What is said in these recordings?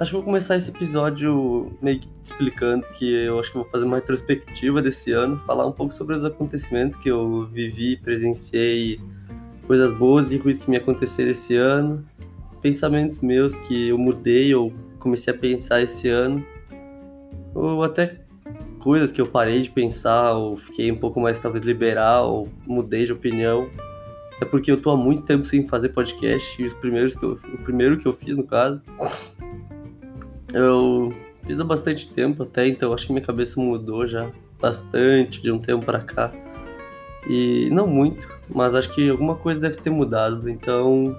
Acho que vou começar esse episódio meio que explicando que eu acho que vou fazer uma retrospectiva desse ano, falar um pouco sobre os acontecimentos que eu vivi, presenciei, coisas boas e ruins que me aconteceram esse ano, pensamentos meus que eu mudei ou comecei a pensar esse ano, ou até coisas que eu parei de pensar, ou fiquei um pouco mais talvez liberal, ou mudei de opinião. É porque eu tô há muito tempo sem fazer podcast, e os primeiros que eu, o primeiro que eu fiz, no caso, eu fiz há bastante tempo até, então acho que minha cabeça mudou já bastante de um tempo para cá. E não muito, mas acho que alguma coisa deve ter mudado. Então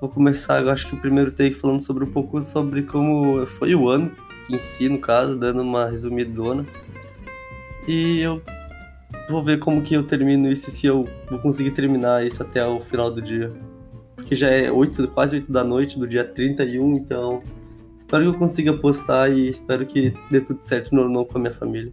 vou começar, eu acho que o primeiro take falando sobre um pouco sobre como foi o ano em si, no caso, dando uma resumidona. E eu vou ver como que eu termino isso se eu vou conseguir terminar isso até o final do dia. Porque já é 8, quase 8 da noite do dia 31, então Espero que eu consiga postar e espero que dê tudo certo no ano com a minha família.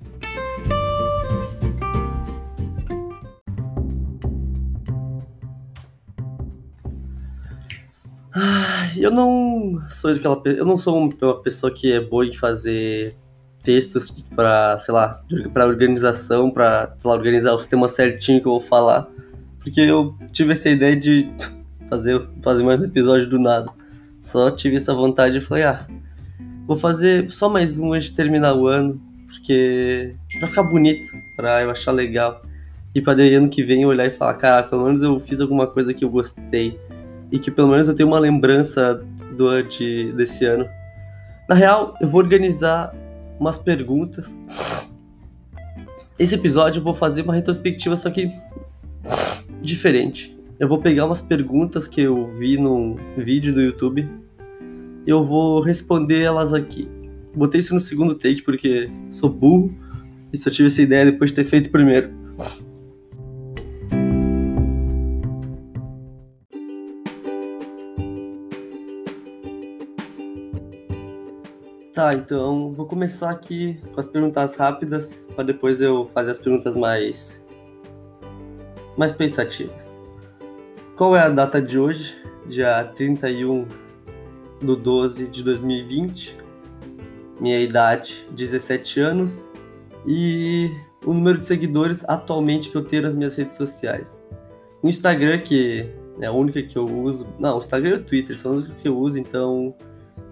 Eu não sou aquela eu não sou uma pessoa que é boa em fazer textos para, sei lá, para organização, para, sei lá, organizar o sistema certinho que eu vou falar, porque eu tive essa ideia de fazer fazer mais um episódio do nada. Só tive essa vontade e falei, ah, Vou fazer só mais um antes de terminar o ano, porque pra ficar bonito, pra eu achar legal. E pra daí ano que vem eu olhar e falar, cara, pelo menos eu fiz alguma coisa que eu gostei. E que pelo menos eu tenho uma lembrança do de, desse ano. Na real, eu vou organizar umas perguntas. Esse episódio eu vou fazer uma retrospectiva, só que diferente. Eu vou pegar umas perguntas que eu vi num vídeo do YouTube eu vou responder elas aqui. Botei isso no segundo take porque sou burro e só tive essa ideia depois de ter feito o primeiro. Tá, então vou começar aqui com as perguntas rápidas para depois eu fazer as perguntas mais mais pensativas. Qual é a data de hoje? Dia 31 do 12 de 2020, minha idade 17 anos e o número de seguidores atualmente que eu tenho nas minhas redes sociais. O Instagram, que é a única que eu uso. Não, o Instagram e o Twitter são os que eu uso, então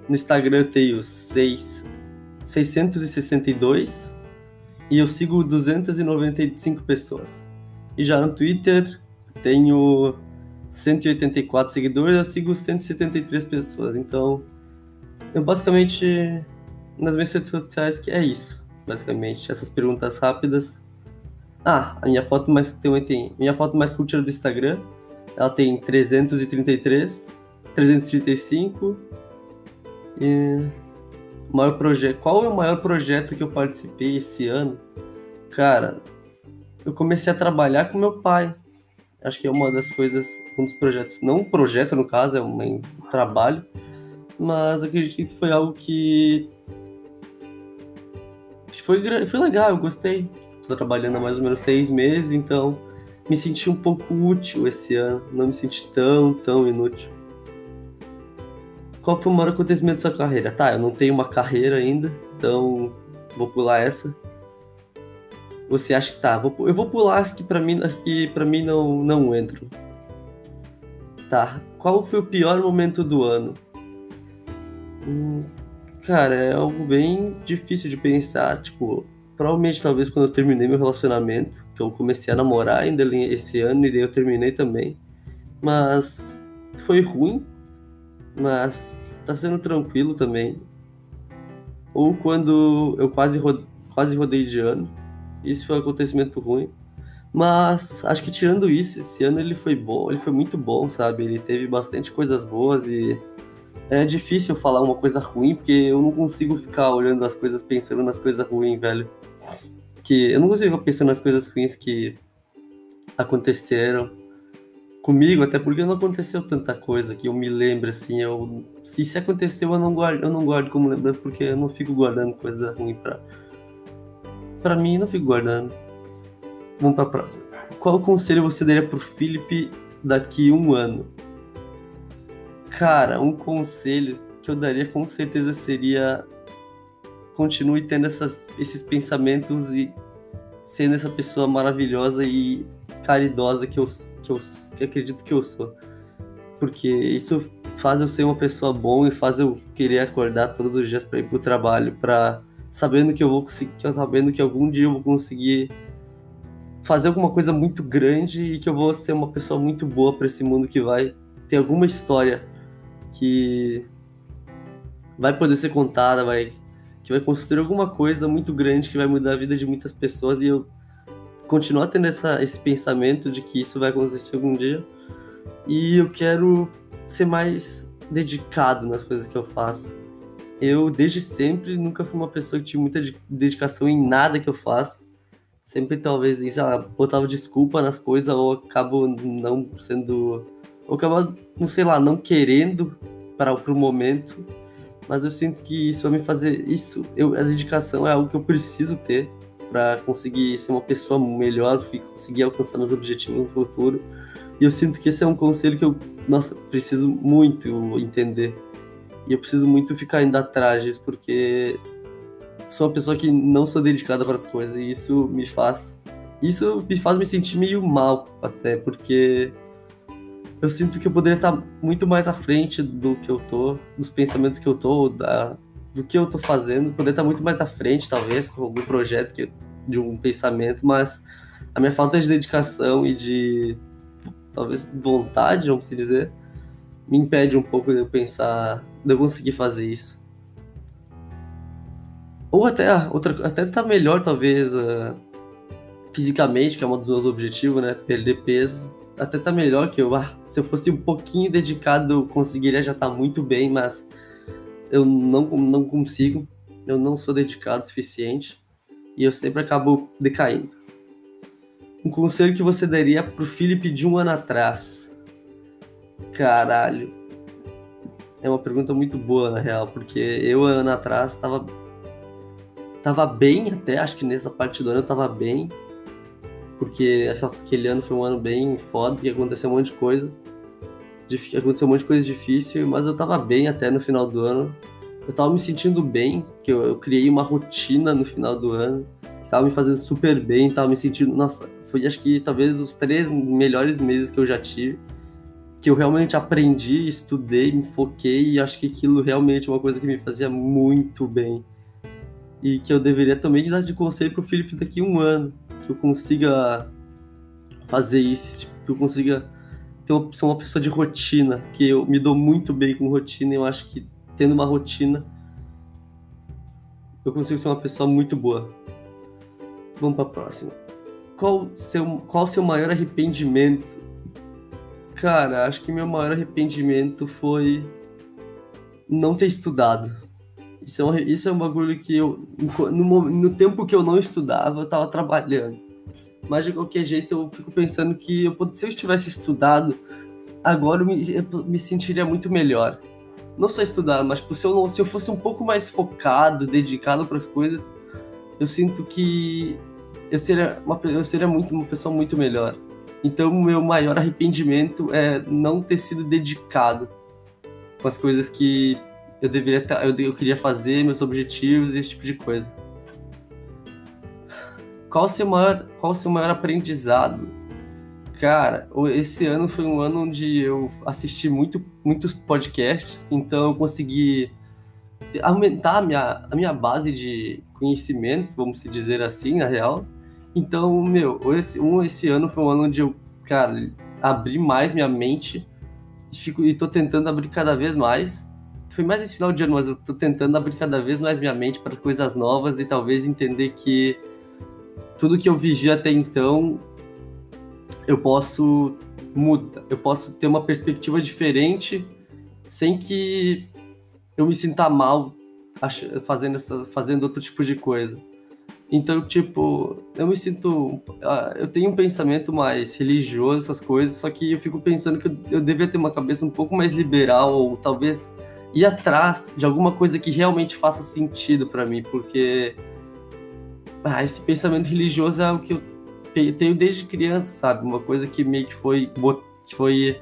no Instagram eu tenho 6, 662 e eu sigo 295 pessoas. E já no Twitter tenho 184 seguidores, eu sigo 173 pessoas. Então, eu basicamente, nas minhas redes sociais, que é isso. Basicamente, essas perguntas rápidas. Ah, a minha foto mais tem, minha foto mais curtida do Instagram, ela tem 333, 335 e maior projeto. Qual é o maior projeto que eu participei esse ano? Cara, eu comecei a trabalhar com meu pai. Acho que é uma das coisas, um dos projetos, não um projeto no caso, é um trabalho, mas acredito que foi algo que, foi, foi legal, eu gostei. Estou trabalhando há mais ou menos seis meses, então me senti um pouco útil esse ano, não me senti tão, tão inútil. Qual foi o maior acontecimento da sua carreira? Tá, eu não tenho uma carreira ainda, então vou pular essa você acha que tá? eu vou pular as que para mim, as que para mim não não entram. Tá. Qual foi o pior momento do ano? Hum, cara, é algo bem difícil de pensar. Tipo, provavelmente talvez quando eu terminei meu relacionamento, que eu comecei a namorar ainda esse ano e daí eu terminei também. Mas foi ruim, mas tá sendo tranquilo também. Ou quando eu quase, quase rodei de ano isso foi um acontecimento ruim. Mas acho que tirando isso, esse ano ele foi bom, ele foi muito bom, sabe? Ele teve bastante coisas boas e é difícil falar uma coisa ruim, porque eu não consigo ficar olhando as coisas pensando nas coisas ruins, velho. Que eu não consigo ficar pensando nas coisas ruins que aconteceram comigo, até porque não aconteceu tanta coisa que eu me lembro assim, eu se isso aconteceu eu não guardo, eu não guardo como lembrança porque eu não fico guardando coisa ruim para para mim, não fico guardando. Vamos para a próxima. Qual conselho você daria pro Felipe daqui um ano? Cara, um conselho que eu daria com certeza seria continue tendo essas, esses pensamentos e sendo essa pessoa maravilhosa e caridosa que eu, que eu que acredito que eu sou. Porque isso faz eu ser uma pessoa boa e faz eu querer acordar todos os dias para ir pro trabalho, para sabendo que eu vou conseguir, sabendo que algum dia eu vou conseguir fazer alguma coisa muito grande e que eu vou ser uma pessoa muito boa para esse mundo que vai ter alguma história que vai poder ser contada, vai que vai construir alguma coisa muito grande que vai mudar a vida de muitas pessoas e eu continuar tendo essa, esse pensamento de que isso vai acontecer algum dia e eu quero ser mais dedicado nas coisas que eu faço. Eu, desde sempre, nunca fui uma pessoa que tinha muita dedicação em nada que eu faço. Sempre, talvez, sei lá, botava desculpa nas coisas ou acabo não sendo. Ou acabo, não sei lá, não querendo para o momento mas eu sinto que isso vai me fazer isso eu, a dedicação é algo que eu preciso ter para conseguir ser uma pessoa melhor e conseguir alcançar meus objetivos no futuro e eu sinto que esse é um conselho que eu nossa preciso muito entender e eu preciso muito ficar indo atrás disso porque sou uma pessoa que não sou dedicada para as coisas e isso me faz isso me faz me sentir meio mal até porque eu sinto que eu poderia estar muito mais à frente do que eu tô, dos pensamentos que eu tô, da, do que eu tô fazendo, poderia estar muito mais à frente, talvez, com algum projeto que, de um pensamento, mas a minha falta de dedicação e de, talvez, vontade, vamos dizer, me impede um pouco de eu pensar, de eu conseguir fazer isso. Ou até, outra, até tá melhor, talvez, uh, fisicamente, que é um dos meus objetivos, né? Perder peso até tá melhor que eu. Ah, se eu fosse um pouquinho dedicado, eu conseguiria já estar tá muito bem, mas eu não, não consigo. Eu não sou dedicado o suficiente e eu sempre acabo decaindo. Um conselho que você daria pro Felipe de um ano atrás? Caralho. É uma pergunta muito boa, na real, porque eu, ano atrás, tava. Tava bem até, acho que nessa parte do ano eu tava bem porque acho que aquele ano foi um ano bem foda, que aconteceu um monte de coisa. Aconteceu um monte de coisa difícil, mas eu tava bem até no final do ano. Eu tava me sentindo bem, que eu, eu criei uma rotina no final do ano, tava me fazendo super bem, tava me sentindo. Nossa, foi acho que talvez os três melhores meses que eu já tive. Que eu realmente aprendi, estudei, me foquei e acho que aquilo realmente é uma coisa que me fazia muito bem. E que eu deveria também dar de conselho pro Felipe daqui a um ano que eu consiga fazer isso, tipo, que eu consiga ter uma, ser uma pessoa de rotina, que eu me dou muito bem com rotina e eu acho que tendo uma rotina eu consigo ser uma pessoa muito boa. Vamos para próxima. Qual seu qual seu maior arrependimento? Cara, acho que meu maior arrependimento foi não ter estudado. Isso é, um, isso é um bagulho que eu, no, no tempo que eu não estudava, eu tava trabalhando. Mas de qualquer jeito, eu fico pensando que eu, se eu tivesse estudado, agora eu me, eu me sentiria muito melhor. Não só estudar, mas tipo, se, eu se eu fosse um pouco mais focado, dedicado para as coisas, eu sinto que eu seria, uma, eu seria muito, uma pessoa muito melhor. Então, o meu maior arrependimento é não ter sido dedicado com as coisas que eu deveria tá, eu, eu queria fazer, meus objetivos, esse tipo de coisa. Qual o seu maior, qual o seu maior aprendizado? Cara, esse ano foi um ano onde eu assisti muito, muitos podcasts, então eu consegui aumentar a minha, a minha base de conhecimento, vamos dizer assim, na real. Então, meu, esse, um, esse ano foi um ano onde eu, cara, abri mais minha mente e, fico, e tô tentando abrir cada vez mais foi mais esse final de ano, mas eu tô tentando abrir cada vez mais minha mente para coisas novas e talvez entender que tudo que eu vivi até então eu posso mudar, eu posso ter uma perspectiva diferente sem que eu me sinta mal fazendo essa, fazendo outro tipo de coisa. Então, tipo, eu me sinto. Ah, eu tenho um pensamento mais religioso, essas coisas, só que eu fico pensando que eu, eu devia ter uma cabeça um pouco mais liberal, ou talvez ir atrás de alguma coisa que realmente faça sentido para mim, porque ah, esse pensamento religioso é o que eu tenho desde criança, sabe? Uma coisa que meio que foi que foi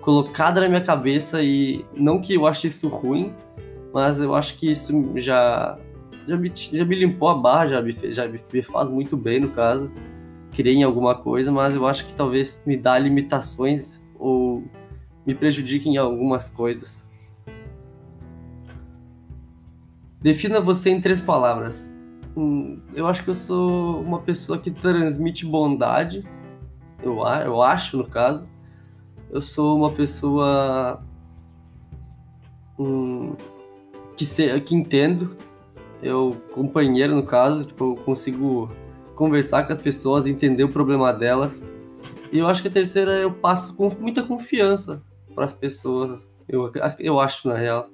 colocada na minha cabeça e não que eu ache isso ruim, mas eu acho que isso já já me, já me limpou a barra, já me, já me faz muito bem no caso. Criei em alguma coisa, mas eu acho que talvez me dá limitações ou me prejudique em algumas coisas. Defina você em três palavras. Hum, eu acho que eu sou uma pessoa que transmite bondade. Eu, eu acho, no caso. Eu sou uma pessoa hum, que, se, que entendo. Eu, companheiro, no caso, tipo, eu consigo conversar com as pessoas, entender o problema delas. E eu acho que a terceira eu passo com muita confiança para as pessoas. Eu, eu acho, na real.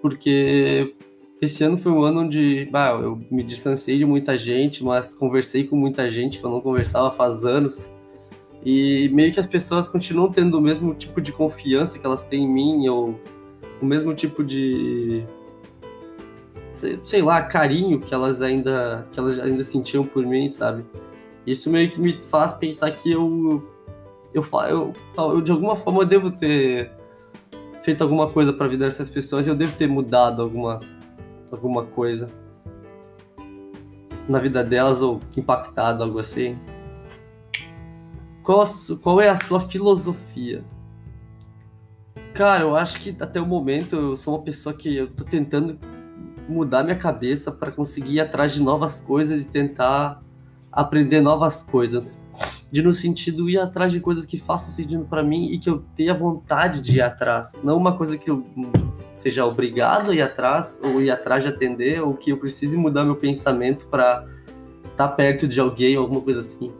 Porque esse ano foi um ano onde bah, eu me distanciei de muita gente, mas conversei com muita gente que eu não conversava faz anos. E meio que as pessoas continuam tendo o mesmo tipo de confiança que elas têm em mim, ou o mesmo tipo de. sei, sei lá, carinho que elas ainda que elas ainda sentiam por mim, sabe? Isso meio que me faz pensar que eu eu, eu, eu de alguma forma eu devo ter feito alguma coisa para a vida dessas pessoas, eu devo ter mudado alguma alguma coisa na vida delas ou impactado algo assim? Qual, qual é a sua filosofia? Cara, eu acho que até o momento eu sou uma pessoa que eu tô tentando mudar minha cabeça para conseguir ir atrás de novas coisas e tentar aprender novas coisas. De no sentido ir atrás de coisas que façam sentido para mim e que eu tenha vontade de ir atrás, não uma coisa que eu seja obrigado a ir atrás, ou ir atrás de atender, ou que eu precise mudar meu pensamento para estar tá perto de alguém, alguma coisa assim.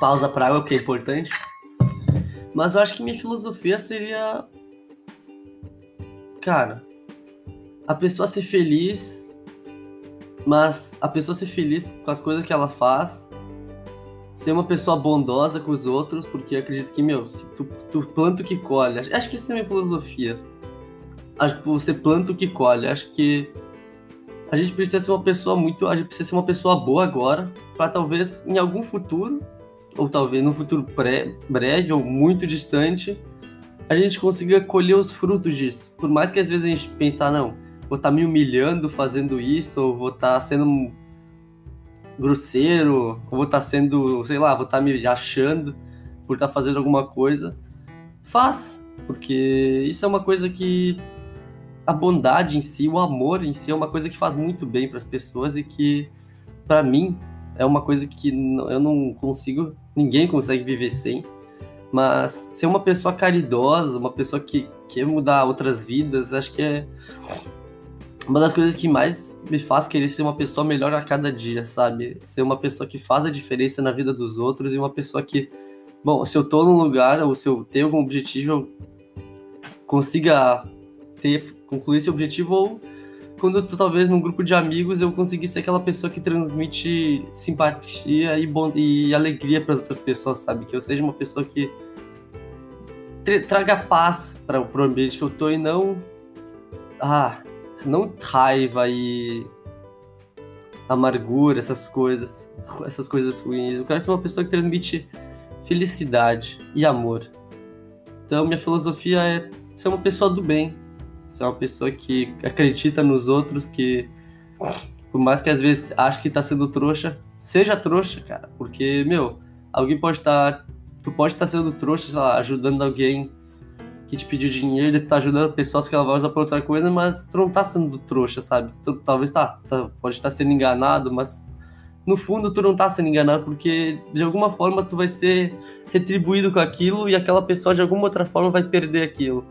Pausa para água, que é importante. Mas eu acho que minha filosofia seria. Cara, a pessoa ser feliz, mas a pessoa ser feliz com as coisas que ela faz ser uma pessoa bondosa com os outros, porque acredito que, meu, se tu, tu planta o que colhe. Acho que essa é minha filosofia. Acho que você planta o que colhe. Acho que a gente precisa ser uma pessoa muito. A gente precisa ser uma pessoa boa agora, para talvez em algum futuro, ou talvez no futuro pré, breve ou muito distante, a gente consiga colher os frutos disso. Por mais que às vezes a gente pensar, não, vou estar tá me humilhando fazendo isso, ou vou estar tá sendo grosseiro, ou vou estar sendo, sei lá, vou estar tá me achando por estar tá fazendo alguma coisa, faz, porque isso é uma coisa que a bondade em si, o amor em si é uma coisa que faz muito bem para as pessoas e que para mim é uma coisa que eu não consigo, ninguém consegue viver sem. Mas ser uma pessoa caridosa, uma pessoa que quer mudar outras vidas, acho que é uma das coisas que mais me faz querer ser uma pessoa melhor a cada dia, sabe? Ser uma pessoa que faz a diferença na vida dos outros e uma pessoa que, bom, se eu tô num lugar ou se eu tenho algum objetivo, eu consiga ter, concluir esse objetivo ou quando eu tô talvez num grupo de amigos eu conseguir ser aquela pessoa que transmite simpatia e, bom, e alegria para as outras pessoas, sabe? Que eu seja uma pessoa que traga paz para o ambiente que eu tô e não ah, não raiva e amargura, essas coisas, essas coisas ruins. Eu quero ser uma pessoa que transmite felicidade e amor. Então, minha filosofia é ser uma pessoa do bem, ser uma pessoa que acredita nos outros, que por mais que às vezes ache que tá sendo trouxa, seja trouxa, cara, porque, meu, alguém pode estar, tá, tu pode estar tá sendo trouxa, sei lá, ajudando alguém que te pediu dinheiro, ele tá ajudando pessoas que ela vai usar pra outra coisa, mas tu não tá sendo trouxa, sabe? Tu, talvez tá, tá, pode estar sendo enganado, mas no fundo tu não tá sendo enganado porque de alguma forma tu vai ser retribuído com aquilo e aquela pessoa de alguma outra forma vai perder aquilo.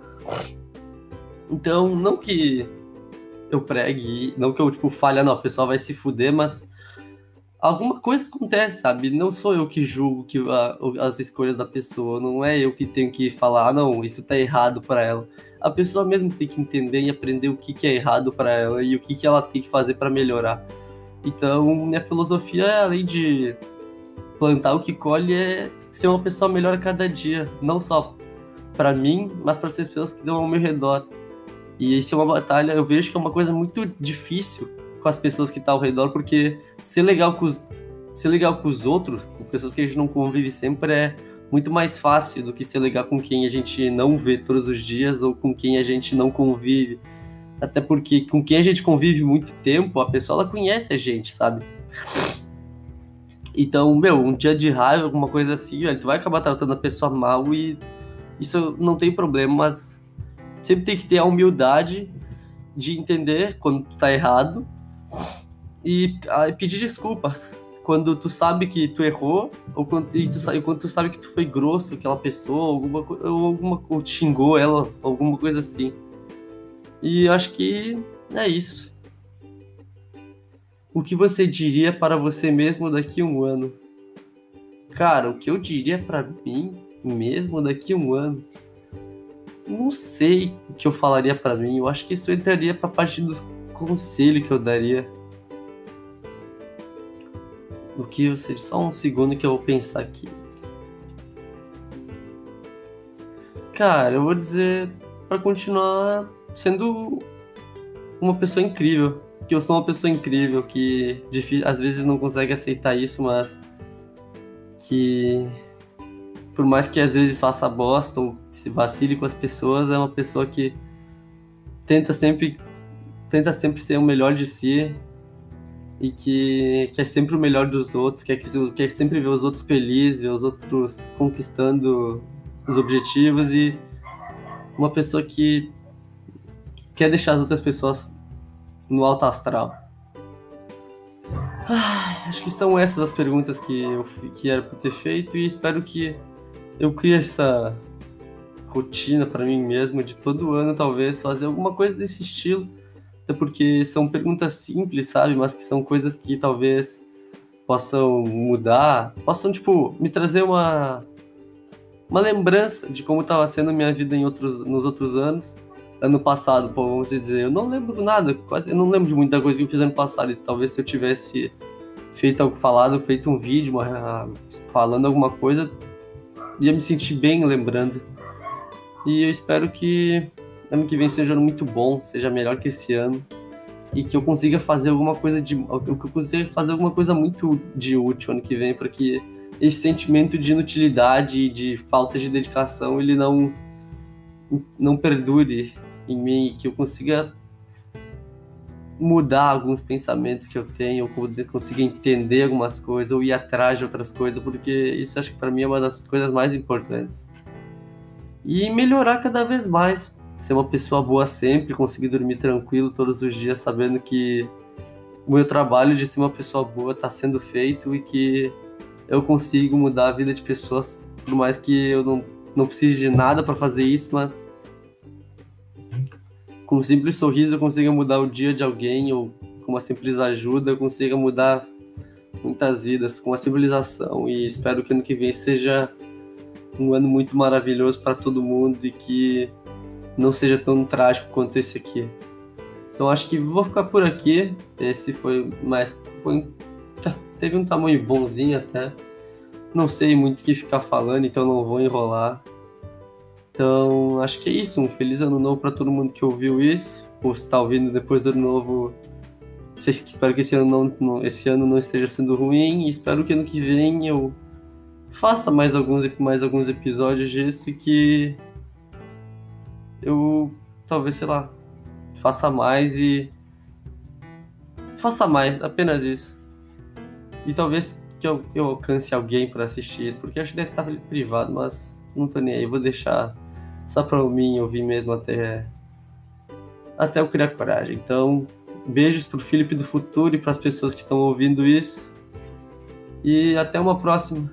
Então, não que eu pregue, não que eu tipo falha, não, a pessoa vai se fuder, mas alguma coisa acontece, sabe? Não sou eu que julgo que a, as escolhas da pessoa, não é eu que tenho que falar, ah, não, isso tá errado para ela. A pessoa mesmo tem que entender e aprender o que, que é errado para ela e o que, que ela tem que fazer para melhorar. Então, minha filosofia, além de plantar o que colhe, é ser uma pessoa melhor a cada dia, não só para mim, mas para as pessoas que estão ao meu redor. E isso é uma batalha, eu vejo que é uma coisa muito difícil com as pessoas que tá ao redor, porque ser legal com os, ser legal com os outros, com pessoas que a gente não convive sempre, é muito mais fácil do que ser legal com quem a gente não vê todos os dias ou com quem a gente não convive. Até porque com quem a gente convive muito tempo, a pessoa ela conhece a gente, sabe? Então, meu, um dia de raiva, alguma coisa assim, velho, tu vai acabar tratando a pessoa mal e isso não tem problema, mas sempre tem que ter a humildade de entender quando tu tá errado e ah, pedir desculpas quando tu sabe que tu errou ou quando, e tu, quando tu sabe que tu foi grosso com aquela pessoa alguma ou alguma ou xingou ela alguma coisa assim. E acho que é isso. O que você diria para você mesmo daqui a um ano? Cara o que eu diria para mim mesmo daqui a um ano? Não sei o que eu falaria para mim. Eu acho que isso entraria para parte do conselho que eu daria. O que você. Só um segundo que eu vou pensar aqui. Cara, eu vou dizer para continuar sendo uma pessoa incrível. Que eu sou uma pessoa incrível que às vezes não consegue aceitar isso, mas que por mais que às vezes faça bosta ou se vacile com as pessoas, é uma pessoa que tenta sempre tenta sempre ser o melhor de si e que quer sempre o melhor dos outros, quer, que, sempre ver os outros felizes, ver os outros conquistando os objetivos e uma pessoa que quer deixar as outras pessoas no alto astral. Acho que são essas as perguntas que eu que era para ter feito e espero que eu crio essa rotina para mim mesmo de todo ano talvez fazer alguma coisa desse estilo, até porque são perguntas simples, sabe, mas que são coisas que talvez possam mudar, possam tipo me trazer uma uma lembrança de como estava sendo a minha vida em outros nos outros anos. Ano passado, vamos dizer, eu não lembro nada, quase eu não lembro de muita coisa que eu fiz ano passado, e talvez se eu tivesse feito algo falado, feito um vídeo, uma, falando alguma coisa, ia me sentir bem lembrando. E eu espero que ano que vem seja muito bom, seja melhor que esse ano e que eu consiga fazer alguma coisa de que eu consiga fazer alguma coisa muito de útil ano que vem para que esse sentimento de inutilidade e de falta de dedicação ele não não perdure em mim que eu consiga mudar alguns pensamentos que eu tenho, conseguir entender algumas coisas, ou ir atrás de outras coisas, porque isso acho que para mim é uma das coisas mais importantes. E melhorar cada vez mais, ser uma pessoa boa sempre, conseguir dormir tranquilo todos os dias, sabendo que o meu trabalho de ser uma pessoa boa está sendo feito e que eu consigo mudar a vida de pessoas, por mais que eu não, não precise de nada para fazer isso, mas com um simples sorriso eu consiga mudar o dia de alguém ou com uma simples ajuda eu consiga mudar muitas vidas com a civilização e espero que ano que vem seja um ano muito maravilhoso para todo mundo e que não seja tão trágico quanto esse aqui. Então acho que vou ficar por aqui. Esse foi mais foi tá, teve um tamanho bonzinho até. Não sei muito o que ficar falando, então não vou enrolar. Então, acho que é isso. Um feliz ano novo para todo mundo que ouviu isso. Ou se está ouvindo depois do ano novo. Espero que esse ano não, esse ano não esteja sendo ruim. E espero que ano que vem eu faça mais alguns, mais alguns episódios disso e que eu talvez, sei lá, faça mais e. Faça mais, apenas isso. E talvez que eu, eu alcance alguém para assistir isso, porque acho que deve estar privado, mas não tô nem aí, vou deixar só para mim ouvir mesmo até até eu criar coragem. Então, beijos pro Felipe do futuro e para as pessoas que estão ouvindo isso. E até uma próxima.